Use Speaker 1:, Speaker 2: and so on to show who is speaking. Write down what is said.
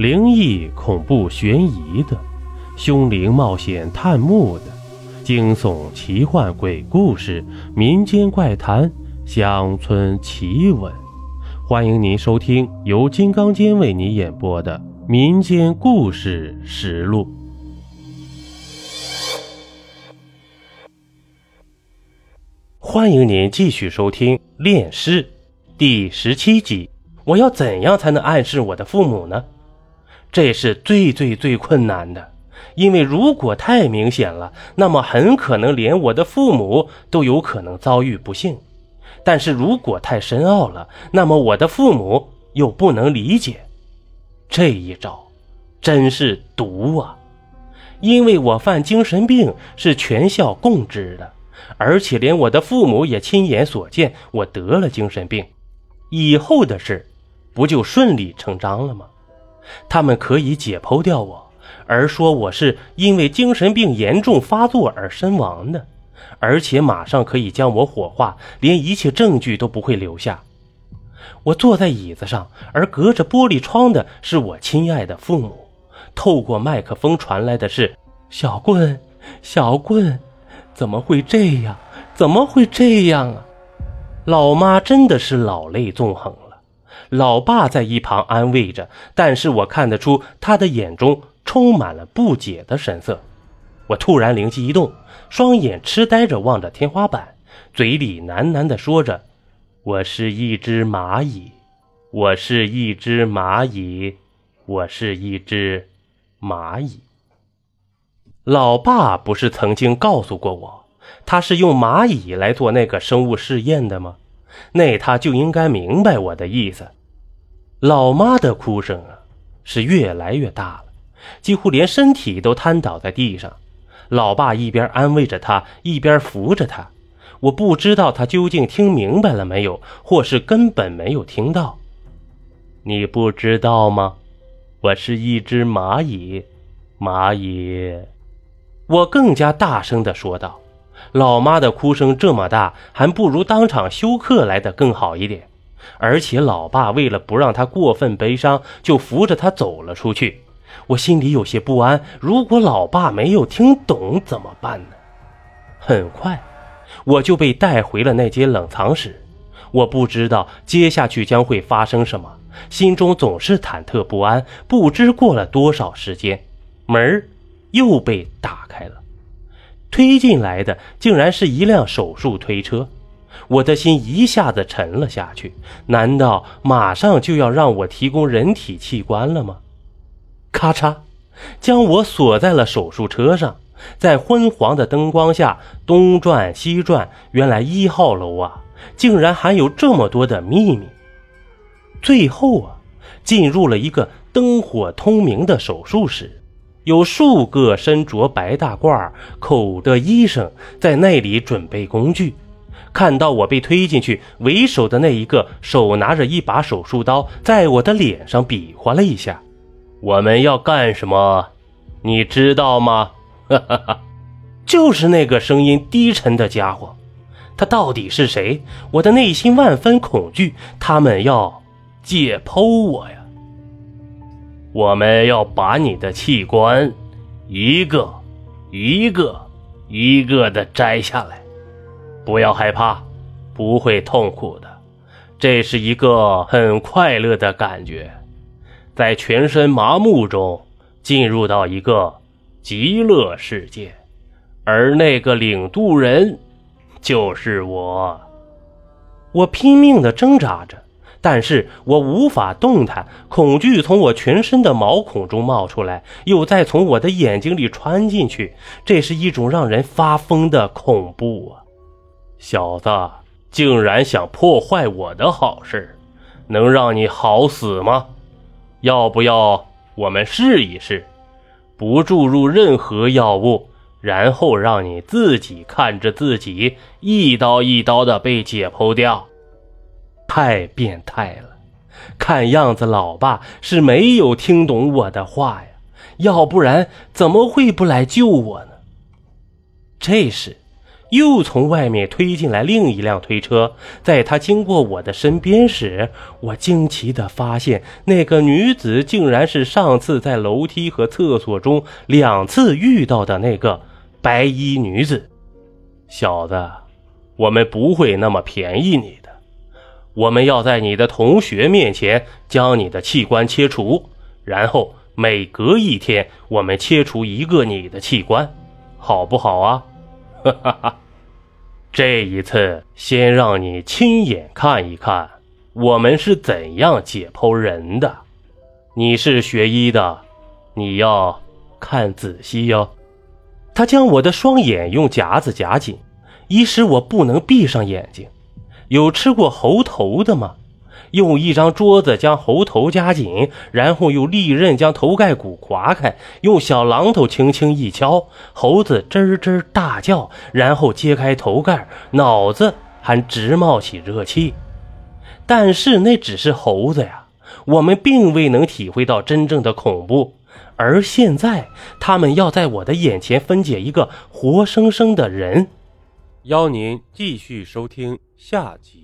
Speaker 1: 灵异、恐怖、悬疑的，凶灵冒险探墓的，惊悚、奇幻、鬼故事、民间怪谈、乡村奇闻。欢迎您收听由金刚间为你演播的《民间故事实录》。欢迎您继续收听《炼尸》第十七集。我要怎样才能暗示我的父母呢？这是最最最困难的，因为如果太明显了，那么很可能连我的父母都有可能遭遇不幸；但是如果太深奥了，那么我的父母又不能理解。这一招真是毒啊！因为我犯精神病是全校共知的。而且连我的父母也亲眼所见，我得了精神病，以后的事不就顺理成章了吗？他们可以解剖掉我，而说我是因为精神病严重发作而身亡的，而且马上可以将我火化，连一切证据都不会留下。我坐在椅子上，而隔着玻璃窗的是我亲爱的父母。透过麦克风传来的是：“小棍，小棍。”怎么会这样？怎么会这样啊！老妈真的是老泪纵横了。老爸在一旁安慰着，但是我看得出他的眼中充满了不解的神色。我突然灵机一动，双眼痴呆着望着天花板，嘴里喃喃地说着：“我是一只蚂蚁，我是一只蚂蚁，我是一只蚂蚁。”老爸不是曾经告诉过我，他是用蚂蚁来做那个生物试验的吗？那他就应该明白我的意思。老妈的哭声啊，是越来越大了，几乎连身体都瘫倒在地上。老爸一边安慰着他，一边扶着他。我不知道他究竟听明白了没有，或是根本没有听到。你不知道吗？我是一只蚂蚁，蚂蚁。我更加大声地说道：“老妈的哭声这么大，还不如当场休克来的更好一点。而且老爸为了不让她过分悲伤，就扶着她走了出去。我心里有些不安，如果老爸没有听懂怎么办呢？”很快，我就被带回了那间冷藏室。我不知道接下去将会发生什么，心中总是忐忑不安。不知过了多少时间，门儿。又被打开了，推进来的竟然是一辆手术推车，我的心一下子沉了下去。难道马上就要让我提供人体器官了吗？咔嚓，将我锁在了手术车上，在昏黄的灯光下东转西转。原来一号楼啊，竟然还有这么多的秘密。最后啊，进入了一个灯火通明的手术室。有数个身着白大褂、口的医生在那里准备工具。看到我被推进去，为首的那一个手拿着一把手术刀，在我的脸上比划了一下：“我们要干什么？你知道吗？”哈哈哈，就是那个声音低沉的家伙。他到底是谁？我的内心万分恐惧。他们要解剖我呀！我们要把你的器官一个一个一个的摘下来，不要害怕，不会痛苦的，这是一个很快乐的感觉，在全身麻木中进入到一个极乐世界，而那个领渡人就是我，我拼命的挣扎着。但是我无法动弹，恐惧从我全身的毛孔中冒出来，又再从我的眼睛里穿进去。这是一种让人发疯的恐怖啊！小子，竟然想破坏我的好事，能让你好死吗？要不要我们试一试，不注入任何药物，然后让你自己看着自己一刀一刀的被解剖掉？太变态了！看样子老爸是没有听懂我的话呀，要不然怎么会不来救我呢？这时，又从外面推进来另一辆推车。在他经过我的身边时，我惊奇地发现，那个女子竟然是上次在楼梯和厕所中两次遇到的那个白衣女子。小子，我们不会那么便宜你。我们要在你的同学面前将你的器官切除，然后每隔一天我们切除一个你的器官，好不好啊？哈哈哈！这一次先让你亲眼看一看我们是怎样解剖人的。你是学医的，你要看仔细哟。他将我的双眼用夹子夹紧，以使我不能闭上眼睛。有吃过猴头的吗？用一张桌子将猴头夹紧，然后用利刃将头盖骨划开，用小榔头轻轻一敲，猴子吱吱大叫，然后揭开头盖，脑子还直冒起热气。但是那只是猴子呀，我们并未能体会到真正的恐怖。而现在，他们要在我的眼前分解一个活生生的人。
Speaker 2: 邀您继续收听下集。